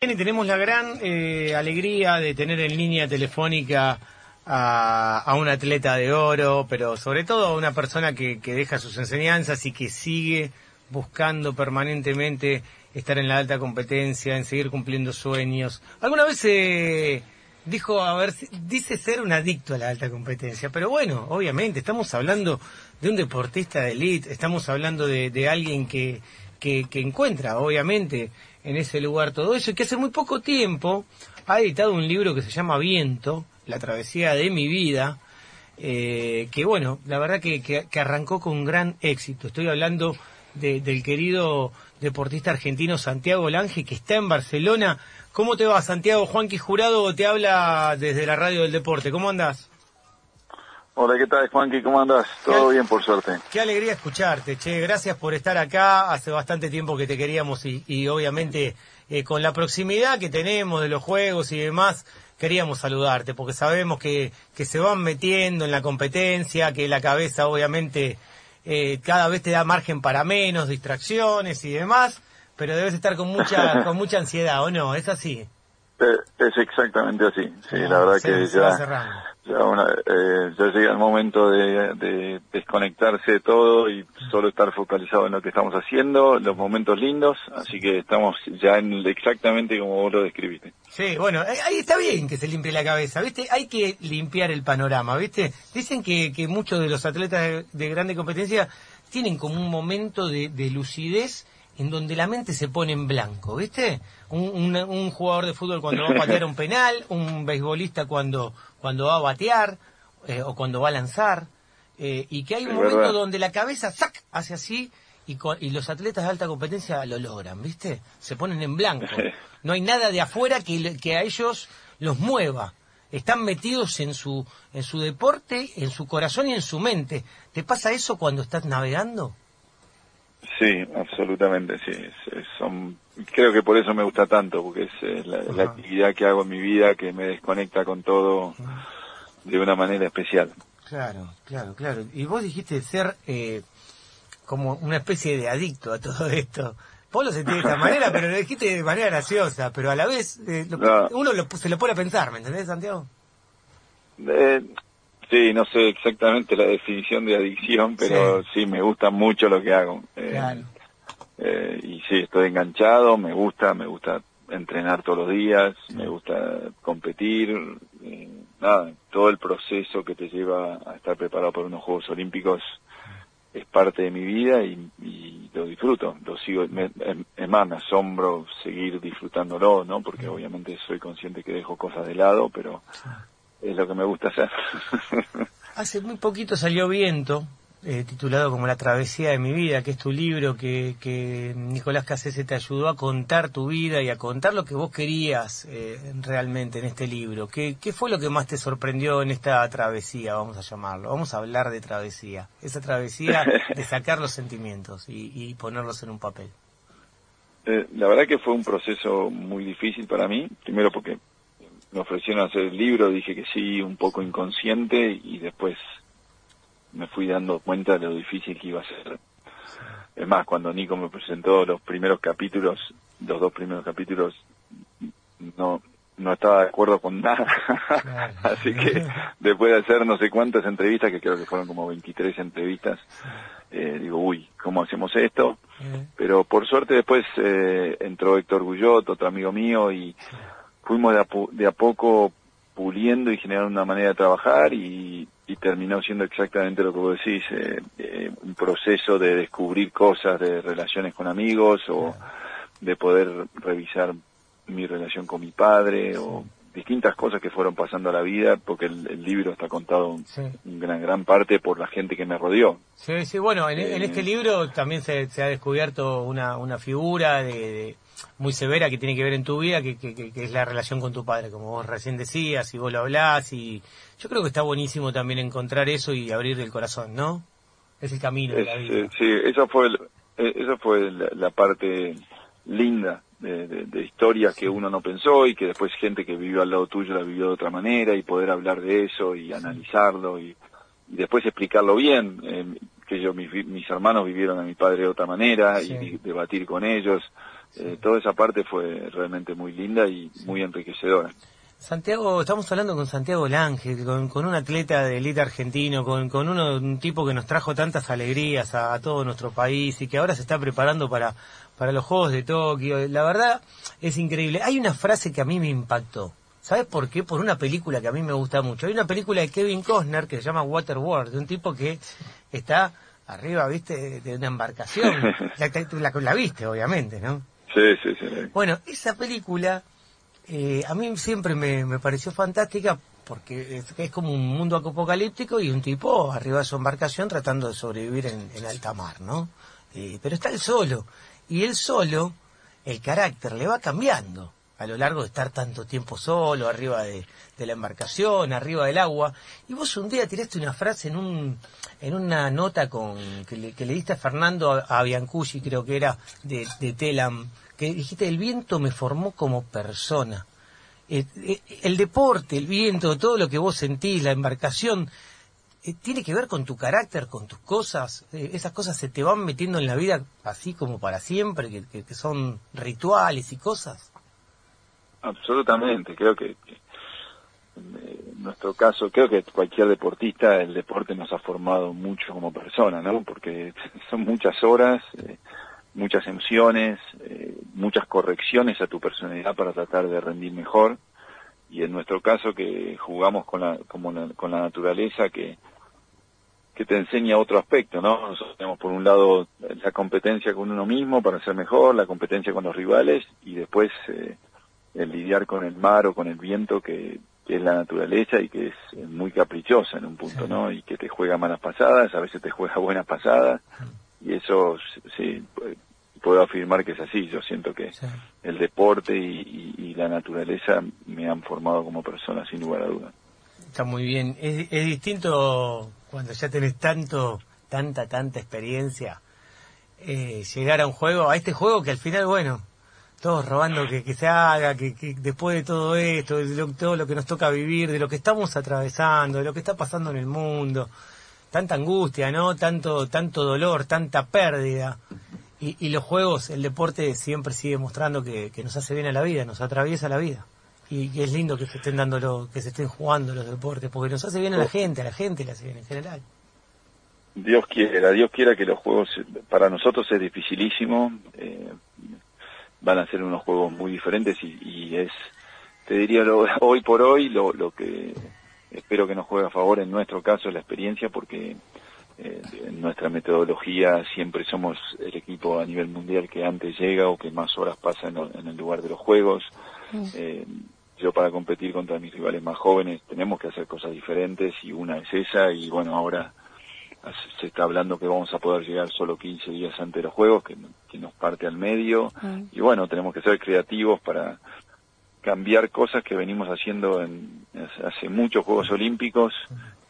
Y tenemos la gran eh, alegría de tener en línea telefónica a, a, un atleta de oro, pero sobre todo a una persona que, que, deja sus enseñanzas y que sigue buscando permanentemente estar en la alta competencia, en seguir cumpliendo sueños. Alguna vez eh, dijo, a ver, dice ser un adicto a la alta competencia, pero bueno, obviamente estamos hablando de un deportista de élite, estamos hablando de, de alguien que, que, que encuentra, obviamente, en ese lugar todo eso, y que hace muy poco tiempo ha editado un libro que se llama Viento, la travesía de mi vida, eh, que bueno, la verdad que, que, arrancó con gran éxito. Estoy hablando de, del querido deportista argentino Santiago Lange, que está en Barcelona. ¿Cómo te va, Santiago? Juanqui Jurado te habla desde la radio del deporte. ¿Cómo andás? Hola, ¿qué tal, Juanqui? ¿Cómo andás? Todo bien, por suerte. Qué alegría escucharte, che. Gracias por estar acá. Hace bastante tiempo que te queríamos y, y obviamente eh, con la proximidad que tenemos de los juegos y demás, queríamos saludarte porque sabemos que, que se van metiendo en la competencia, que la cabeza obviamente eh, cada vez te da margen para menos, distracciones y demás, pero debes estar con mucha, con mucha ansiedad, ¿o no? ¿Es así? Es exactamente así, sí, ah, la verdad se, que se ya, ya, una, eh, ya llega el momento de, de, desconectarse de todo y solo estar focalizado en lo que estamos haciendo, los momentos lindos, así que estamos ya en exactamente como vos lo describiste. Sí, bueno, ahí está bien que se limpie la cabeza, ¿viste? Hay que limpiar el panorama, ¿viste? Dicen que, que muchos de los atletas de, de grande competencia tienen como un momento de lucidez en donde la mente se pone en blanco, ¿viste? Un, un, un, jugador de fútbol cuando va a patear un penal, un beisbolista cuando, cuando va a batear eh, o cuando va a lanzar, eh, y que hay un Es momento verdad. donde la cabeza ¡zac! hace así y, y los atletas de alta competencia lo logran, ¿viste? Se ponen en blanco. No hay nada de afuera que, que a ellos los mueva. Están metidos en su, en su deporte, en su corazón y en su mente. ¿Te pasa eso cuando estás navegando? Sí, absolutamente, sí. Es- son, creo que por eso me gusta tanto, porque es la, actividad que hago en mi vida que me desconecta con todo de una manera especial. Claro, claro, claro. Y vos dijiste ser eh, como una especie de adicto a todo esto. Vos lo sentís de esta manera, pero lo dijiste de manera graciosa, pero a la vez eh, lo- No. uno lo- se lo pone a pensar, ¿me entendés, Santiago? Eh, sí, no sé exactamente la definición de adicción, pero sí, me gusta mucho lo que hago. Eh, Claro. eh, y sí, estoy enganchado, me gusta, me gusta entrenar todos los días, me gusta competir, eh, nada, todo el proceso que te lleva a estar preparado para unos Juegos Olímpicos es parte de mi vida y, y lo disfruto, lo sigo, me, em- es más, me asombro seguir disfrutándolo, ¿no? Porque obviamente soy consciente que dejo cosas de lado, pero es lo que me gusta hacer. Hace muy poquito salió Viento, eh, titulado como La travesía de mi vida, que es tu libro que, que Nicolás Casese te ayudó a contar tu vida y a contar lo que vos querías eh, realmente en este libro. ¿Qué, ¿Qué fue lo que más te sorprendió en esta travesía, vamos a llamarlo? Vamos a hablar de travesía. Esa travesía de sacar los sentimientos y, y ponerlos en un papel. Eh, la verdad que fue un proceso muy difícil para mí, primero porque me ofrecieron hacer el libro, dije que sí, un poco inconsciente y después me fui dando cuenta de lo difícil que iba a ser. Es más, cuando Nico me presentó los primeros capítulos, los dos primeros capítulos, no no estaba de acuerdo con nada. Así que después de hacer no sé cuántas entrevistas, que creo que fueron como 23 entrevistas, eh, digo, uy, ¿cómo hacemos esto? Pero por suerte después eh, entró Héctor Gullot, otro amigo mío, y fuimos de a, de a poco puliendo y generando una manera de trabajar y, y terminó siendo exactamente lo que vos decís, eh, eh, un proceso de descubrir cosas de relaciones con amigos o de poder revisar mi relación con mi padre o distintas cosas que fueron pasando a la vida porque el, el libro está contado Sí. en gran, gran parte por la gente que me rodeó. Sí, sí, bueno, en, en Eh, este libro también se, se ha descubierto una, una figura de, de- muy severa que tiene que ver en tu vida, que, que, es la relación con tu padre, como vos recién decías, y vos lo hablás, y yo creo que está buenísimo también encontrar eso y abrir el corazón, ¿no? Es el camino de la vida. eh, sí, eso fue, el- eh, eso fue la, la parte linda de, de- de historias que uno no pensó y que después gente que vivió al lado tuyo la vivió de otra manera y poder hablar de eso y analizarlo y, y después explicarlo bien. eh, que yo, mis, mis hermanos vivieron a mi padre de otra manera Sí. y debatir con ellos. Eh, toda esa parte fue realmente muy linda y muy enriquecedora. Santiago, estamos hablando con Santiago Lange, con, con un atleta de élite argentino, con, con uno, un tipo que nos trajo tantas alegrías a, todo nuestro país y que ahora se está preparando para, para los Juegos de Tokio. La verdad es increíble. Hay una frase que a mí me impactó. ¿Sabes por qué? Por una película que a mí me gusta mucho. Hay una película de Kevin Costner que se llama Waterworld, de un tipo que está arriba, viste, de una embarcación. la, la, la viste, obviamente, ¿no? Sí, sí, sí. Bueno, esa película eh, a mí siempre me, pareció fantástica porque es, como un mundo apocalíptico y un tipo arriba de su embarcación tratando de sobrevivir en, alta mar, ¿no? Eh, pero está él solo. Y él solo, el carácter le va cambiando a lo largo de estar tanto tiempo solo, arriba de, la embarcación, arriba del agua. Y vos un día tiraste una frase en un en una nota con que le, que le diste a Fernando a, Biancucci, creo que era, de Telam, que dijiste, el viento me formó como persona. Eh, eh, el deporte, el viento, todo lo que vos sentís, la embarcación, eh, tiene que ver con tu carácter, con tus cosas. esas cosas se te van metiendo en la vida así como para siempre, que, que, son rituales y cosas. Absolutamente, creo que, en nuestro caso, creo que cualquier deportista, el deporte nos ha formado mucho como persona, ¿no? Porque son muchas horas muchas emociones, eh, muchas correcciones a tu personalidad para tratar de rendir mejor. Y en nuestro caso que jugamos con la, como con la naturaleza que, que te enseña otro aspecto, ¿no? Nosotros tenemos por un lado la competencia con uno mismo para ser mejor, la competencia con los rivales y después eh, el lidiar con el mar o con el viento que, que es la naturaleza y que es muy caprichosa en un punto, ¿no? Y que te juega malas pasadas, a veces te juega buenas pasadas y eso sí puedo afirmar que es así. Yo siento que el deporte y, la naturaleza me han formado como persona, sin lugar a dudas. Está muy bien. Es, distinto cuando ya tenés tanto, tanta, tanta experiencia, eh, llegar a un juego, a este juego que al final, bueno, todos robando que, se haga, que, después de todo esto, de todo lo que nos toca vivir, de lo que estamos atravesando, de lo que está pasando en el mundo, tanta angustia, ¿no? Tanto, tanto dolor, tanta pérdida. Y, los juegos, el deporte siempre sigue mostrando que, nos hace bien a la vida, nos atraviesa la vida. Y, es lindo que se estén dando lo, que se estén jugando los deportes, porque nos hace bien a la gente, a la gente le hace bien en general. Dios quiera, Dios quiera que los juegos, para nosotros es dificilísimo, eh, van a ser unos juegos muy diferentes y, es, te diría, lo, hoy por hoy lo, lo que espero que nos juegue a favor en nuestro caso es la experiencia, porque en nuestra metodología siempre somos el equipo a nivel mundial que antes llega o que más horas pasa en, el lugar de los juegos. Eh, yo para competir contra mis rivales más jóvenes tenemos que hacer cosas diferentes y una es esa y bueno, ahora se está hablando que vamos a poder llegar solo 15 días antes de los juegos, que, nos parte al medio. Y bueno, tenemos que ser creativos para cambiar cosas que venimos haciendo en, hace muchos Juegos Olímpicos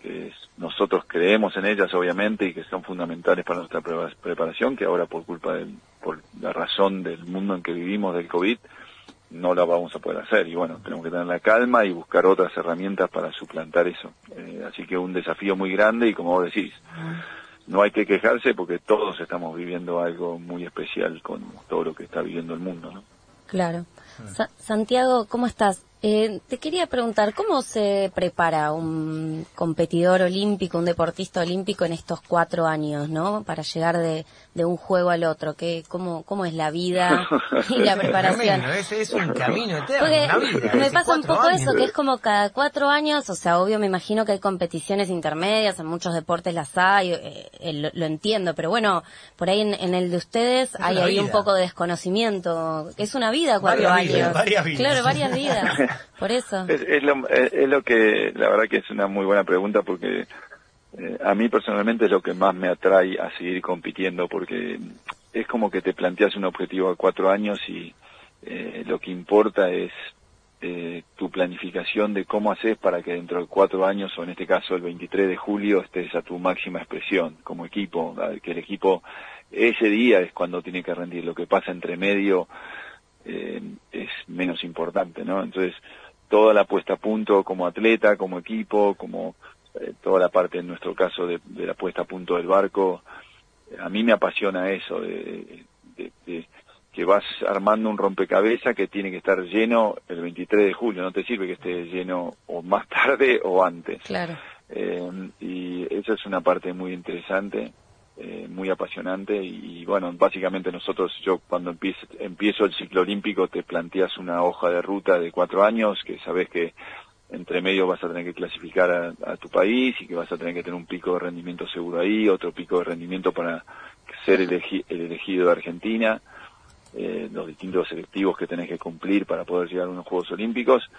que nosotros creemos en ellas obviamente y que son fundamentales para nuestra preparación, que ahora por culpa del, por la razón del mundo en que vivimos del COVID, no la vamos a poder hacer. Y bueno, tenemos que tener la calma y buscar otras herramientas para suplantar eso. Eh, así que un desafío muy grande y como vos decís, no hay que quejarse porque todos estamos viviendo algo muy especial con todo lo que está viviendo el mundo, ¿no? Claro. Santiago, ¿cómo estás? Eh, te quería preguntar, ¿cómo se prepara un competidor olímpico, un deportista olímpico en estos cuatro años, ¿no? Para llegar de, de un juego al otro, ¿qué, cómo, ¿cómo es la vida y la preparación? es, un camino eterno, me pasa un poco eso, que es como cada cuatro años, o sea, obvio me imagino que hay competiciones intermedias, en muchos deportes las hay, eh, eh, lo, entiendo, pero bueno, por ahí en, el de ustedes hay ahí un poco de desconocimiento, es una vida cuatro años. varias vidas. Claro, varias vidas. Por eso. Es, lo, es, lo que, la verdad que es una muy buena pregunta porque eh, a mí personalmente es lo que más me atrae a seguir compitiendo porque es como que te planteas un objetivo a cuatro años y eh, lo que importa es eh, tu planificación de cómo haces para que dentro de cuatro años, o en este caso el 23 de julio, estés a tu máxima expresión como equipo, que el equipo ese día es cuando tiene que rendir. Lo que pasa entre medio eh, es menos importante, ¿no? Entonces, toda la puesta a punto como atleta, como equipo, como eh, toda la parte, en nuestro caso, de, la puesta a punto del barco, a mí me apasiona eso, de, que que vas armando un rompecabezas que tiene que estar lleno el 23 de julio, no te sirve que esté lleno o más tarde o antes. Claro. Eh, y eso es una parte muy interesante, eh, muy apasionante y, bueno, básicamente nosotros, yo cuando empiezo, empiezo el ciclo olímpico te planteas una hoja de ruta de cuatro años que sabes que entre medio vas a tener que clasificar a, tu país y que vas a tener que tener un pico de rendimiento seguro ahí, otro pico de rendimiento para ser el elegido de Argentina eh, los distintos selectivos que tenés que cumplir para poder llegar a unos Juegos Olímpicos.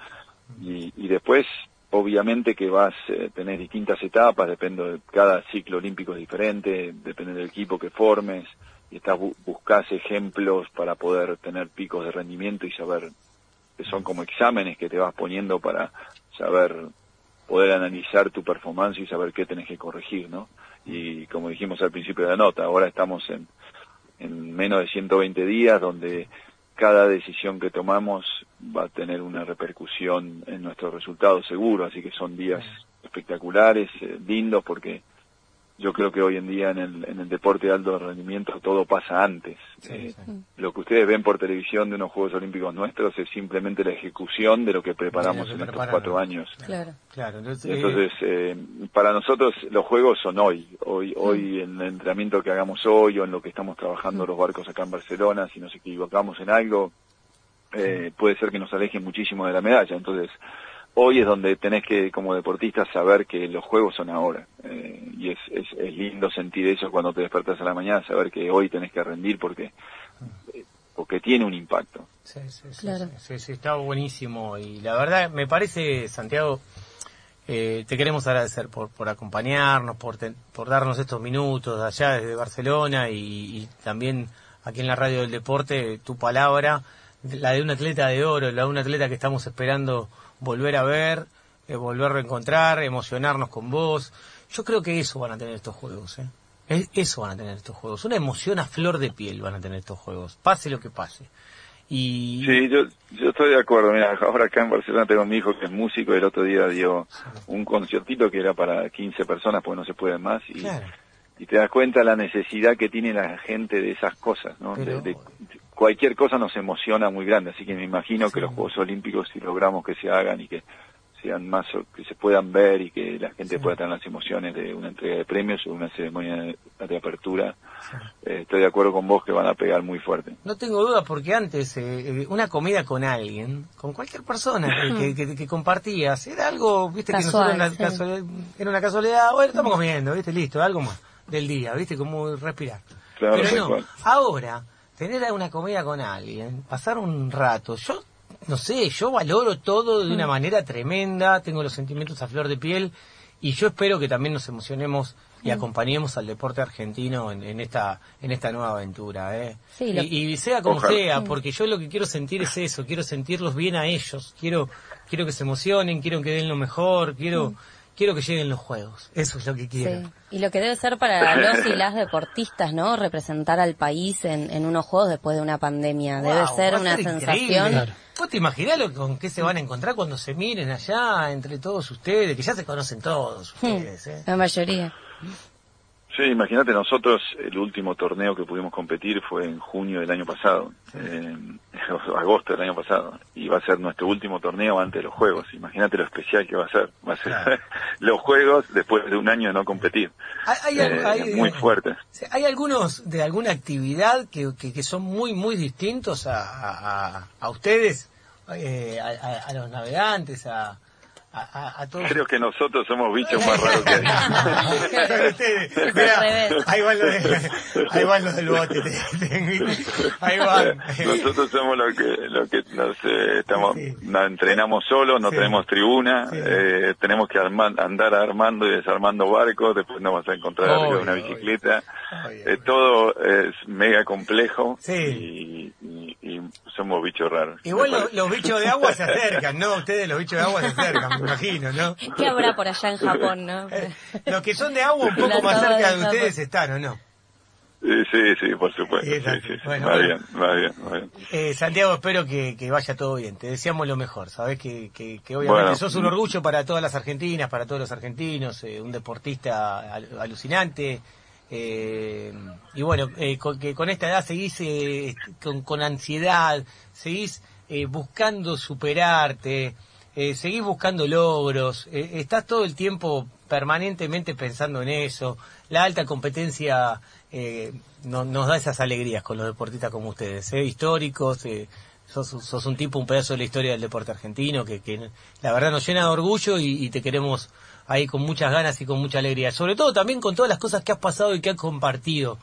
Y, y después obviamente que vas eh, tener distintas etapas, depende de cada ciclo olímpico diferente, depende del equipo que formes y estás buscas ejemplos para poder tener picos de rendimiento y saber que son como exámenes que te vas poniendo para saber poder analizar tu performance y saber qué tenés que corregir, ¿no? Y como dijimos al principio de la nota, ahora estamos en en menos de 120 días, donde cada decisión que tomamos va a tener una repercusión en nuestros resultados seguro, así que son días espectaculares, eh, lindos, porque yo creo que hoy en día en el, en el deporte de alto rendimiento todo pasa antes. Eh, lo que ustedes ven por televisión de unos Juegos Olímpicos nuestros es simplemente la ejecución de lo que preparamos en estos cuatro años. Claro, claro. Entonces, eh, para nosotros los Juegos son hoy. Hoy, hoy en el entrenamiento que hagamos hoy o en lo que estamos trabajando los barcos acá en Barcelona, si nos equivocamos en algo, eh, puede ser que nos aleje muchísimo de la medalla. Entonces, hoy es donde tenés que, como deportista, saber que los juegos son ahora. Eh, y es, es, es, lindo sentir eso cuando te despertas a la mañana, saber que hoy tenés que rendir porque, eh, porque tiene un impacto. Sí sí sí, sí, está buenísimo. Y la verdad, me parece, Santiago, eh, te queremos agradecer por, por acompañarnos, por, por darnos estos minutos allá desde Barcelona y, y también aquí en la Radio del Deporte, tu palabra, la de un atleta de oro, la de un atleta que estamos esperando volver a ver, eh, volver a reencontrar, emocionarnos con vos. Yo creo que eso van a tener estos juegos, ¿eh? Eso van a tener estos juegos. Una emoción a flor de piel van a tener estos juegos, pase lo que pase. Y... Sí, yo, yo estoy de acuerdo. Mira, ahora acá en Barcelona tengo a mi hijo que es músico y el otro día dio un conciertito que era para 15 personas porque no se puede más. Y, y te das cuenta la necesidad que tiene la gente de esas cosas, ¿no? de, cualquier cosa nos emociona muy grande, así que me imagino que los Juegos Olímpicos, si logramos que se hagan y que sean más, que se puedan ver y que la gente pueda tener las emociones de una entrega de premios o una ceremonia de, apertura, eh, estoy de acuerdo con vos que van a pegar muy fuerte. No tengo duda porque antes eh, eh, una comida con alguien, con cualquier persona que, compartías, era algo, viste, que nosotros era una casualidad, bueno, estamos comiendo, viste, listo, algo más del día, viste, como respirar. Pero no, ahora tener una comida con alguien, pasar un rato, yo no sé, yo valoro todo de una mm. manera tremenda, tengo los sentimientos a flor de piel y yo espero que también nos emocionemos y mm. acompañemos al deporte argentino en, esta en esta nueva aventura ¿eh? y, sea como sea mm. porque yo lo que quiero sentir es eso quiero sentirlos bien a ellos quiero quiero que se emocionen quiero que den lo mejor quiero quiero que lleguen los juegos. Eso es lo que quiero. Sí. Y lo que debe ser para los y las deportistas, ¿no? Representar al país en, en unos juegos después de una pandemia. debe ser una sensación. ¿Vos te imaginás lo, con qué se van a encontrar cuando se miren allá entre todos ustedes? Que ya se conocen todos hmm. ustedes, ¿eh? La mayoría. Sí, imagínate, nosotros el último torneo que pudimos competir fue en junio del año pasado, agosto del año pasado, y va a ser nuestro último torneo antes de los Juegos. Imagínate lo especial que va a ser. Va a ser los Juegos después de un año de no competir. Hay, eh, muy fuerte. ¿Hay algunos de alguna actividad que, que, son muy, muy distintos a, a, ustedes, eh, a, los navegantes, a a, Creo que nosotros somos bichos más raros que hay. ahí van los, de, ahí van los del bote. ahí van. Nosotros somos los que, lo que nos, eh, estamos, entrenamos solos, no tenemos tribuna, eh, tenemos que andar armando y desarmando barcos, después nos vamos a encontrar arriba de una bicicleta. Eh, todo es mega complejo y, y, somos bichos raros. Igual los bichos de agua se acercan, ¿no? Ustedes los bichos de agua se acercan me imagino, ¿no? ¿Qué habrá por allá en Japón, no? Eh, los que son de agua un poco más cerca de ustedes están, ¿o no? Sí, sí, por supuesto. Sí, Bueno, va, bien, va bien, va bien. Eh, Santiago, espero que, que, vaya todo bien. Te deseamos lo mejor. Sabes que, que, que obviamente sos un orgullo para todas las argentinas, para todos los argentinos, eh, un deportista alucinante Eh, y bueno, eh, con, que con esta edad seguís eh, con, ansiedad, seguís eh, buscando superarte, eh, seguís buscando logros, eh, estás todo el tiempo permanentemente pensando en eso. La alta competencia no, nos da esas alegrías con los deportistas como ustedes, históricos. Sos, sos, un tipo, un pedazo de la historia del deporte argentino que, que la verdad nos llena de orgullo y, te queremos ahí con muchas ganas y con mucha alegría. Sobre todo también con todas las cosas que has pasado y que has compartido.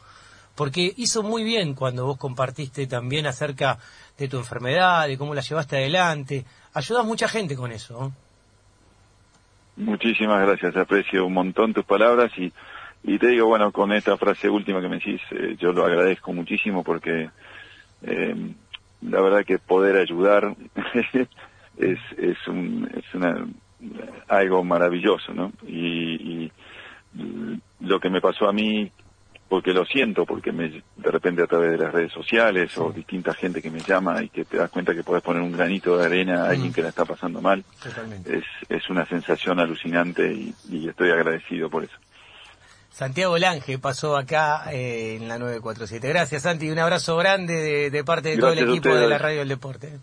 Porque hizo muy bien cuando vos compartiste también acerca de tu enfermedad, de cómo la llevaste adelante. Ayudas mucha gente con eso. Muchísimas gracias, aprecio un montón tus palabras y, y te digo, bueno, con esta frase última que me decís, eh, yo lo agradezco muchísimo porque eh, la verdad que poder ayudar es, es, un, es una, algo maravilloso, ¿no? Y, y, lo que me pasó a mí, porque lo siento, porque me, de repente a través de las redes sociales sí. o distinta gente que me llama y que te das cuenta que puedes poner un granito de arena a alguien mm. que la está pasando mal, es, es una sensación alucinante y, y estoy agradecido por eso. Santiago Lange pasó acá eh, en la 947. Gracias, Santi. Un abrazo grande de, de parte de Gracias todo el equipo de la Radio del Deporte.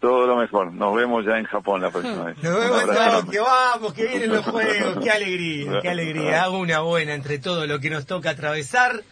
Todo lo mejor. Nos vemos ya en Japón la próxima vez. Nos vemos, que vamos, que vienen los juegos. Qué alegría, qué alegría. Una buena entre todo lo que nos toca atravesar.